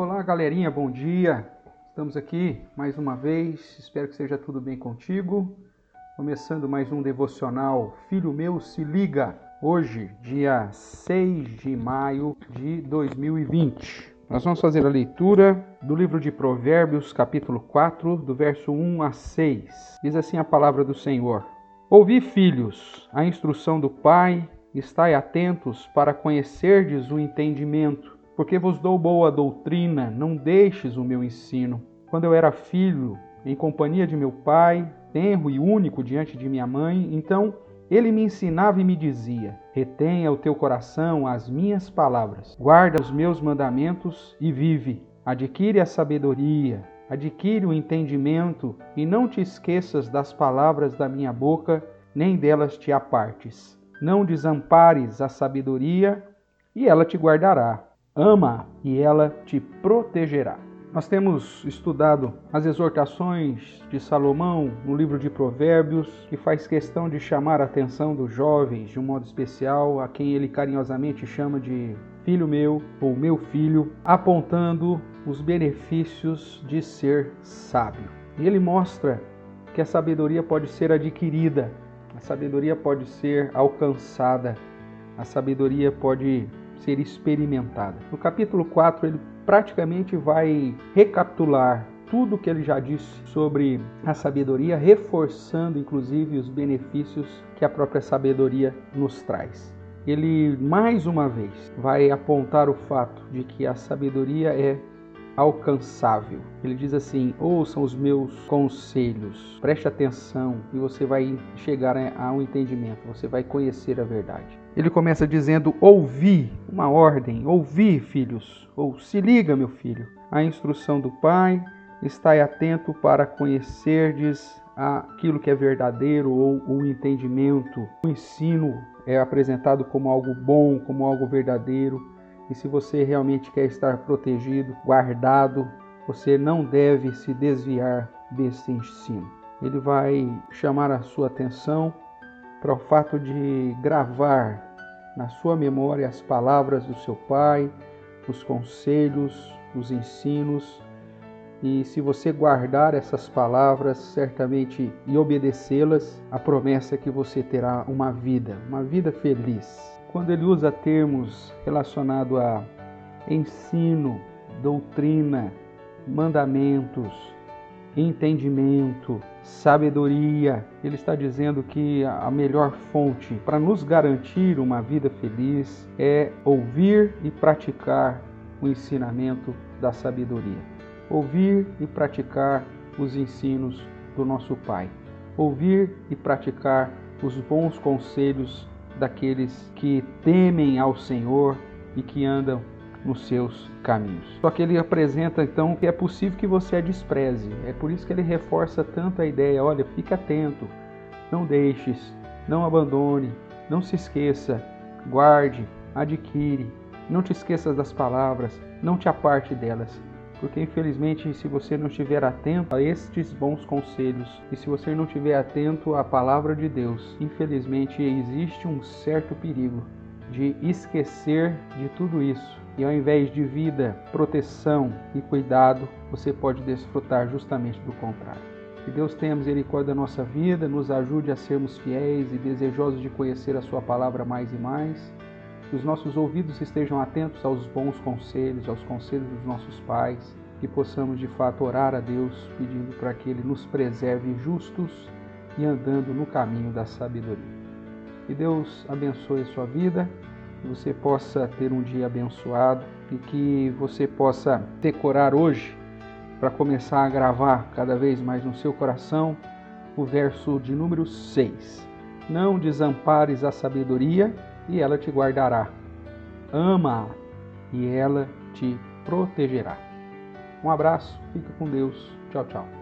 Olá, galerinha, bom dia. Estamos aqui mais uma vez. Espero que seja tudo bem contigo. Começando mais um devocional Filho meu se liga. Hoje, dia 6 de maio de 2020. Nós vamos fazer a leitura do livro de Provérbios, capítulo 4, do verso 1 a 6. Diz assim a palavra do Senhor: Ouvi, filhos, a instrução do Pai, estai atentos para conhecerdes o entendimento porque vos dou boa doutrina, não deixes o meu ensino. Quando eu era filho, em companhia de meu pai, tenro e único diante de minha mãe, então ele me ensinava e me dizia: Retenha o teu coração as minhas palavras, guarda os meus mandamentos e vive. Adquire a sabedoria, adquire o entendimento e não te esqueças das palavras da minha boca, nem delas te apartes. Não desampares a sabedoria e ela te guardará ama e ela te protegerá. Nós temos estudado as exortações de Salomão no livro de Provérbios, que faz questão de chamar a atenção dos jovens de um modo especial, a quem ele carinhosamente chama de filho meu ou meu filho, apontando os benefícios de ser sábio. E ele mostra que a sabedoria pode ser adquirida, a sabedoria pode ser alcançada, a sabedoria pode ser experimentada. No capítulo 4, ele praticamente vai recapitular tudo o que ele já disse sobre a sabedoria, reforçando inclusive os benefícios que a própria sabedoria nos traz. Ele mais uma vez vai apontar o fato de que a sabedoria é alcançável. Ele diz assim: ouçam os meus conselhos, preste atenção e você vai chegar a um entendimento, você vai conhecer a verdade. Ele começa dizendo: ouvi, uma ordem, ouvi, filhos, ou se liga, meu filho, a instrução do Pai, estai atento para conhecerdes aquilo que é verdadeiro ou o entendimento. O ensino é apresentado como algo bom, como algo verdadeiro e se você realmente quer estar protegido, guardado, você não deve se desviar desse ensino. Ele vai chamar a sua atenção para o fato de gravar na sua memória as palavras do seu pai, os conselhos, os ensinos. E se você guardar essas palavras, certamente e obedecê-las, a promessa é que você terá uma vida, uma vida feliz, quando ele usa termos relacionados a ensino, doutrina, mandamentos, entendimento, sabedoria, ele está dizendo que a melhor fonte para nos garantir uma vida feliz é ouvir e praticar o ensinamento da sabedoria. Ouvir e praticar os ensinos do nosso Pai. Ouvir e praticar os bons conselhos daqueles que temem ao Senhor e que andam nos seus caminhos. Só que ele apresenta então que é possível que você a despreze. É por isso que ele reforça tanto a ideia: olha, fique atento, não deixes, não abandone, não se esqueça, guarde, adquire, não te esqueças das palavras, não te aparte delas porque infelizmente, se você não estiver atento a estes bons conselhos e se você não estiver atento à palavra de Deus, infelizmente existe um certo perigo de esquecer de tudo isso. E ao invés de vida, proteção e cuidado, você pode desfrutar justamente do contrário. Que Deus tenha misericórdia da nossa vida, nos ajude a sermos fiéis e desejosos de conhecer a Sua palavra mais e mais que os nossos ouvidos estejam atentos aos bons conselhos, aos conselhos dos nossos pais, que possamos de fato orar a Deus pedindo para que Ele nos preserve justos e andando no caminho da sabedoria. Que Deus abençoe a sua vida, que você possa ter um dia abençoado e que você possa decorar hoje, para começar a gravar cada vez mais no seu coração, o verso de número 6. Não desampares a sabedoria e ela te guardará. Ama-a e ela te protegerá. Um abraço, fica com Deus. Tchau, tchau.